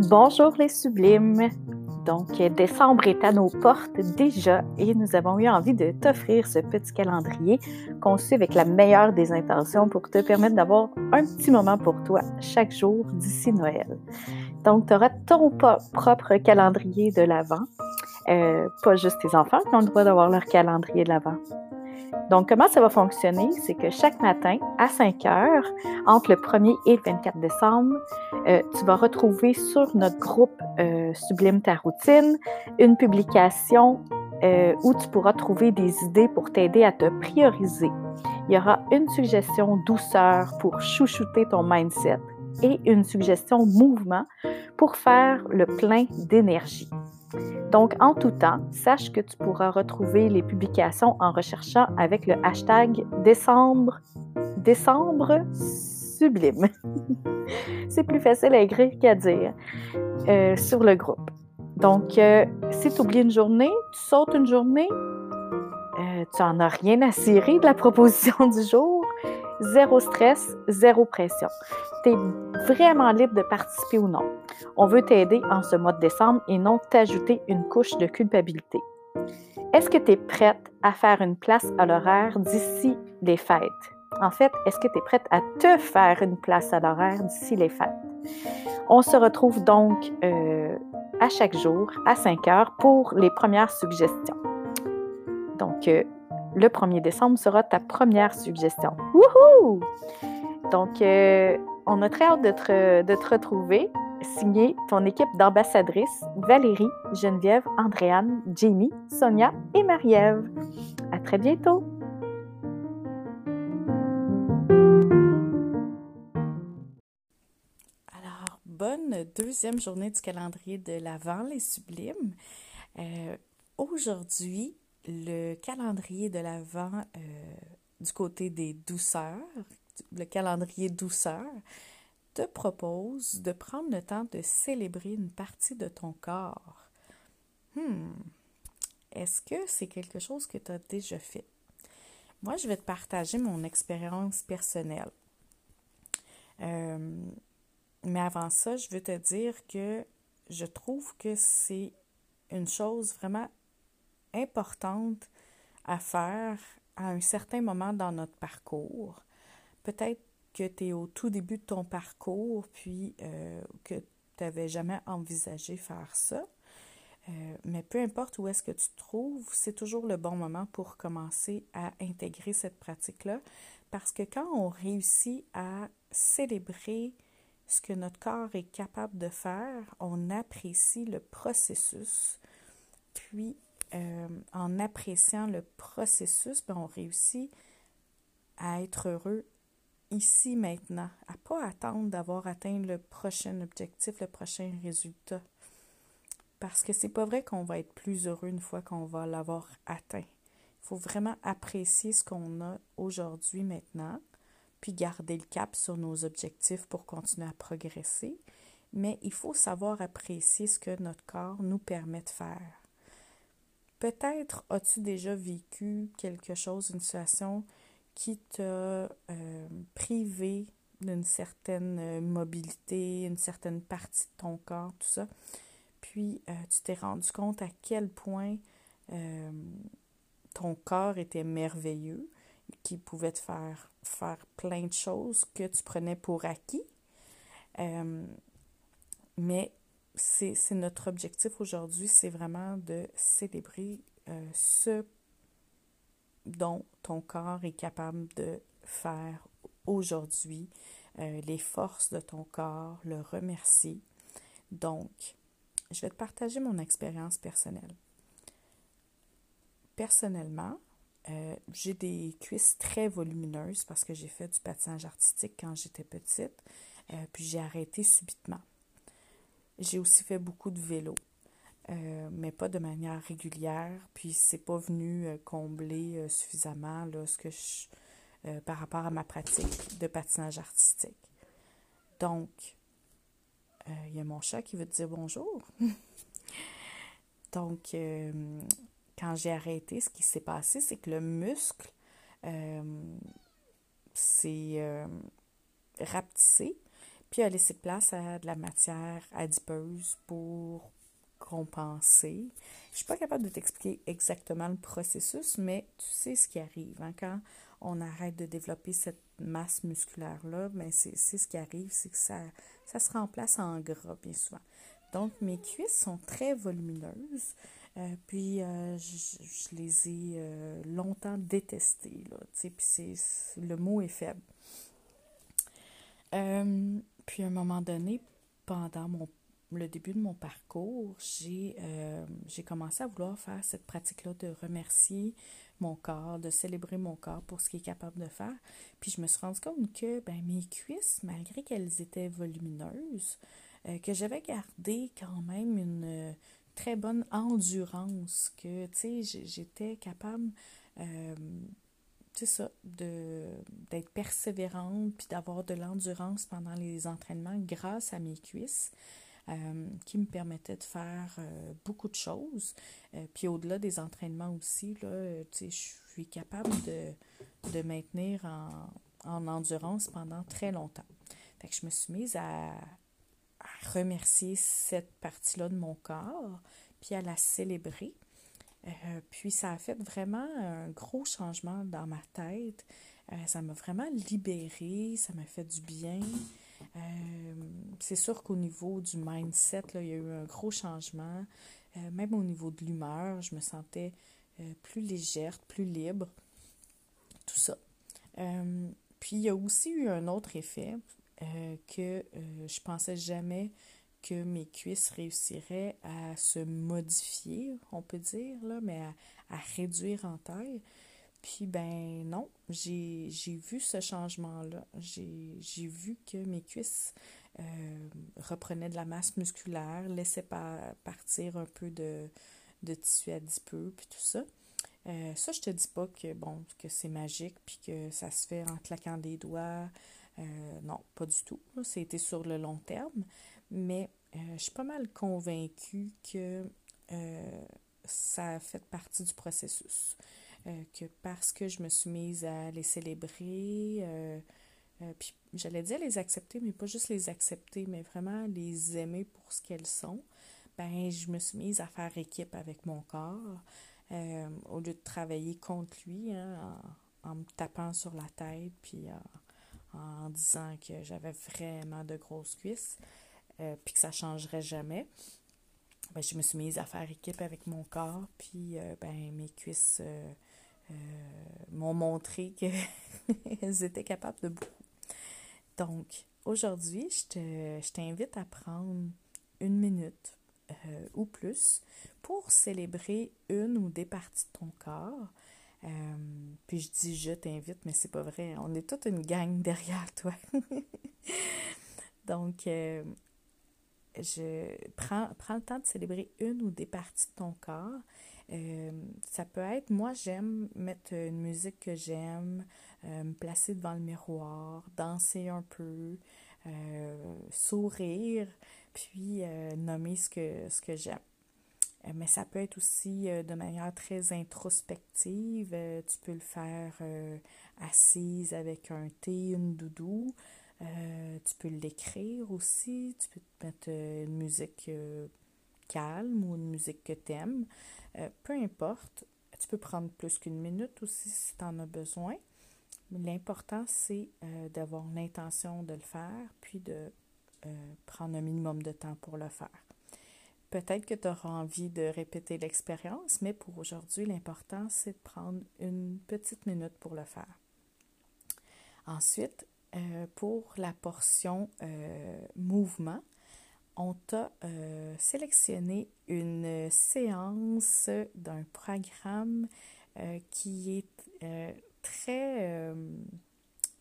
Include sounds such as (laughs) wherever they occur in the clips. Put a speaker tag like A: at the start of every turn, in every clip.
A: Bonjour les sublimes. Donc, décembre est à nos portes déjà et nous avons eu envie de t'offrir ce petit calendrier conçu avec la meilleure des intentions pour te permettre d'avoir un petit moment pour toi chaque jour d'ici Noël. Donc, tu auras ton propre calendrier de l'Avent, euh, pas juste tes enfants qui ont le droit d'avoir leur calendrier de l'Avent. Donc, comment ça va fonctionner? C'est que chaque matin, à 5 heures, entre le 1er et le 24 décembre, euh, tu vas retrouver sur notre groupe euh, Sublime ta routine une publication euh, où tu pourras trouver des idées pour t'aider à te prioriser. Il y aura une suggestion douceur pour chouchouter ton mindset et une suggestion mouvement pour faire le plein d'énergie. Donc, en tout temps, sache que tu pourras retrouver les publications en recherchant avec le hashtag décembre, décembre sublime. (laughs) C'est plus facile à écrire qu'à dire euh, sur le groupe. Donc, euh, si tu oublies une journée, tu sautes une journée, euh, tu n'en as rien à cirer de la proposition (laughs) du jour, zéro stress, zéro pression. Tu vraiment libre de participer ou non. On veut t'aider en ce mois de décembre et non t'ajouter une couche de culpabilité. Est-ce que tu es prête à faire une place à l'horaire d'ici les fêtes? En fait, est-ce que tu es prête à te faire une place à l'horaire d'ici les fêtes? On se retrouve donc euh, à chaque jour à 5 heures pour les premières suggestions. Donc, euh, le 1er décembre sera ta première suggestion. Wouhou! Donc, euh, on a très hâte de te, retrouver. Signé ton équipe d'ambassadrices Valérie, Geneviève, Andréane, Jamie, Sonia et Marie-Ève. À très bientôt! Alors, bonne deuxième journée du calendrier de l'Avent, les sublimes. Euh, aujourd'hui, le calendrier de l'Avent euh, du côté des douceurs, le calendrier douceur, te propose de prendre le temps de célébrer une partie de ton corps. Hmm. Est-ce que c'est quelque chose que tu as déjà fait? Moi, je vais te partager mon expérience personnelle. Euh, mais avant ça, je veux te dire que je trouve que c'est une chose vraiment importante à faire à un certain moment dans notre parcours. Peut-être que tu es au tout début de ton parcours, puis euh, que tu n'avais jamais envisagé faire ça. Euh, mais peu importe où est-ce que tu te trouves, c'est toujours le bon moment pour commencer à intégrer cette pratique-là. Parce que quand on réussit à célébrer ce que notre corps est capable de faire, on apprécie le processus, puis euh, en appréciant le processus, ben, on réussit à être heureux ici maintenant, à ne pas attendre d'avoir atteint le prochain objectif, le prochain résultat. Parce que c'est pas vrai qu'on va être plus heureux une fois qu'on va l'avoir atteint. Il faut vraiment apprécier ce qu'on a aujourd'hui, maintenant, puis garder le cap sur nos objectifs pour continuer à progresser. Mais il faut savoir apprécier ce que notre corps nous permet de faire. Peut-être as-tu déjà vécu quelque chose, une situation qui t'a euh, privé d'une certaine euh, mobilité, une certaine partie de ton corps, tout ça. Puis euh, tu t'es rendu compte à quel point ton corps était merveilleux, qu'il pouvait te faire faire plein de choses que tu prenais pour acquis. mais c'est notre objectif aujourd'hui, c'est vraiment de célébrer ce dont ton corps est capable de faire aujourd'hui, euh, les forces de ton corps, le remercier. Donc, je vais te partager mon expérience personnelle. Personnellement, euh, j'ai des cuisses très volumineuses parce que j'ai fait du patinage artistique quand j'étais petite, euh, puis j'ai arrêté subitement. J'ai aussi fait beaucoup de vélo. Euh, mais pas de manière régulière. Puis c'est pas venu euh, combler euh, suffisamment là, ce que je, par rapport à ma pratique de patinage artistique. Donc, il y a mon chat qui veut te dire bonjour. (laughs) Donc, quand j'ai arrêté, ce qui s'est passé, c'est que le muscle s'est rapetissé, puis a laissé place à de la matière adipeuse pour compenser. Je suis pas capable de t'expliquer exactement le processus, mais tu sais ce qui arrive. Hein? Quand on arrête de développer cette masse musculaire-là, ben, c'est ce qui arrive, c'est que ça, ça se remplace en gras bien souvent. Donc, mes cuisses sont très volumineuses. Euh, puis, euh, je, les ai euh, longtemps détestées. Là, puis, le mot est faible. puis, à un moment donné, pendant mon, le début de mon parcours, j'ai commencé à vouloir faire cette pratique-là de remercier mon corps, de célébrer mon corps pour ce qu'il est capable de faire. Puis, je me suis rendu compte que ben, mes cuisses, malgré qu'elles étaient volumineuses, que j'avais gardé quand même une très bonne endurance, que, j'étais capable, euh, tu ça, d'être persévérante, puis d'avoir de l'endurance pendant les entraînements grâce à mes cuisses. Euh, qui me permettaient de faire euh, beaucoup de choses. puis au-delà des entraînements aussi, là, je suis capable de, de maintenir en, en, endurance pendant très longtemps. Je me suis mise à, remercier cette partie-là de mon corps, puis à la célébrer. Euh, puis ça a fait vraiment un gros changement dans ma tête. Euh, ça m'a vraiment libérée, ça m'a fait du bien. Euh, c'est sûr qu'au niveau du mindset, là, il y a eu un gros changement. même au niveau de l'humeur, je me sentais plus légère, plus libre. Tout ça. puis il y a aussi eu un autre effet. Euh, que euh, je pensais jamais que mes cuisses réussiraient à se modifier, on peut dire, là, mais à, réduire en taille. Puis ben non, j'ai vu ce changement-là. J'ai vu que mes cuisses euh, reprenaient de la masse musculaire, laissaient partir un peu de, de tissu adipeux, puis tout ça. ça, je te dis pas que bon, que c'est magique, puis que ça se fait en claquant des doigts, euh, non, pas du tout. C'était sur le long terme. Mais euh, je suis pas mal convaincue que euh, ça a fait partie du processus. Que parce que je me suis mise à les célébrer, puis j'allais dire les accepter, mais pas juste les accepter, mais vraiment les aimer pour ce qu'elles sont, ben je me suis mise à faire équipe avec mon corps. au lieu de travailler contre lui, hein, en, me tapant sur la tête, puis en disant que j'avais vraiment de grosses cuisses, euh, puis que ça changerait jamais. Ben, je me suis mise à faire équipe avec mon corps, puis euh, ben, mes cuisses euh, m'ont montré qu'elles (laughs) étaient capables de beaucoup. Donc, aujourd'hui, je t'invite à prendre une minute ou plus pour célébrer une ou des parties de ton corps euh, puis je dis je t'invite, mais c'est pas vrai. On est toute une gang (laughs) derrière toi. Donc, euh, je prends, prends, le temps de célébrer une ou des parties de ton corps. Euh, ça peut être, moi j'aime mettre une musique que j'aime, me placer devant le miroir, danser un peu, sourire, puis nommer ce que, ce que j'aime. Euh, mais ça peut être aussi euh, de manière très introspective. Euh, tu peux le faire assise avec un thé, une doudou. Tu peux l'écrire aussi. Tu peux te mettre une musique calme ou une musique que tu aimes. peu importe. Tu peux prendre plus qu'une minute aussi si tu en as besoin. L'important, c'est d'avoir l'intention de le faire, puis de prendre un minimum de temps pour le faire. Peut-être que tu auras envie de répéter l'expérience, mais pour aujourd'hui, l'important, c'est de prendre une petite minute pour le faire. Ensuite, euh, pour la portion euh, mouvement, on t'a euh, sélectionné une séance d'un programme qui est très...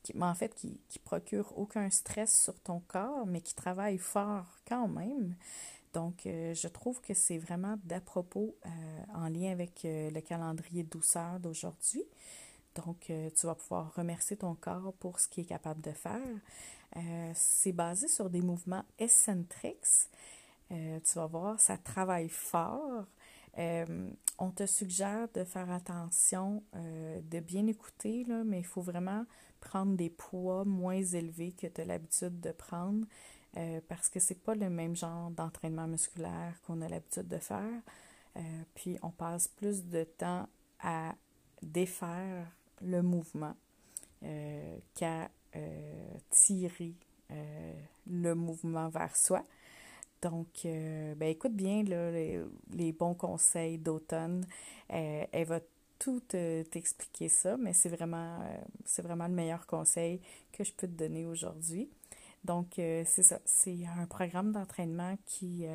A: Qui, en fait, qui, qui procure aucun stress sur ton corps, mais qui travaille fort quand même. Donc, je trouve que c'est vraiment d'à propos en lien avec le calendrier douceur d'aujourd'hui. Donc, tu vas pouvoir remercier ton corps pour ce qu'il est capable de faire. c'est basé sur des mouvements eccentriques. tu vas voir, ça travaille fort. on te suggère de faire attention, de bien écouter, là, mais il faut vraiment prendre des poids moins élevés que tu as l'habitude de prendre parce que c'est pas le même genre d'entraînement musculaire qu'on a l'habitude de faire. puis on passe plus de temps à défaire le mouvement euh, qu'à euh, tirer euh, le mouvement vers soi. Donc, ben, écoute bien les, bons conseils d'automne. elle va tout t'expliquer ça, mais c'est vraiment, c'est vraiment le meilleur conseil que je peux te donner aujourd'hui. Donc, c'est ça. C'est un programme d'entraînement qui,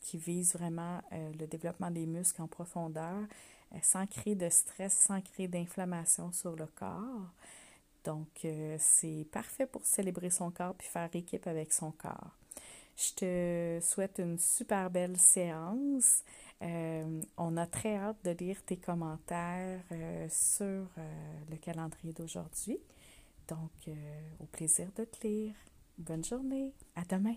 A: qui vise vraiment le développement des muscles en profondeur euh, sans créer de stress, sans créer d'inflammation sur le corps. Donc, euh, c'est parfait pour célébrer son corps puis faire équipe avec son corps. Je te souhaite une super belle séance. Euh, on a très hâte de lire tes commentaires sur le calendrier d'aujourd'hui. Donc, au plaisir de te lire. Bonne journée. À demain.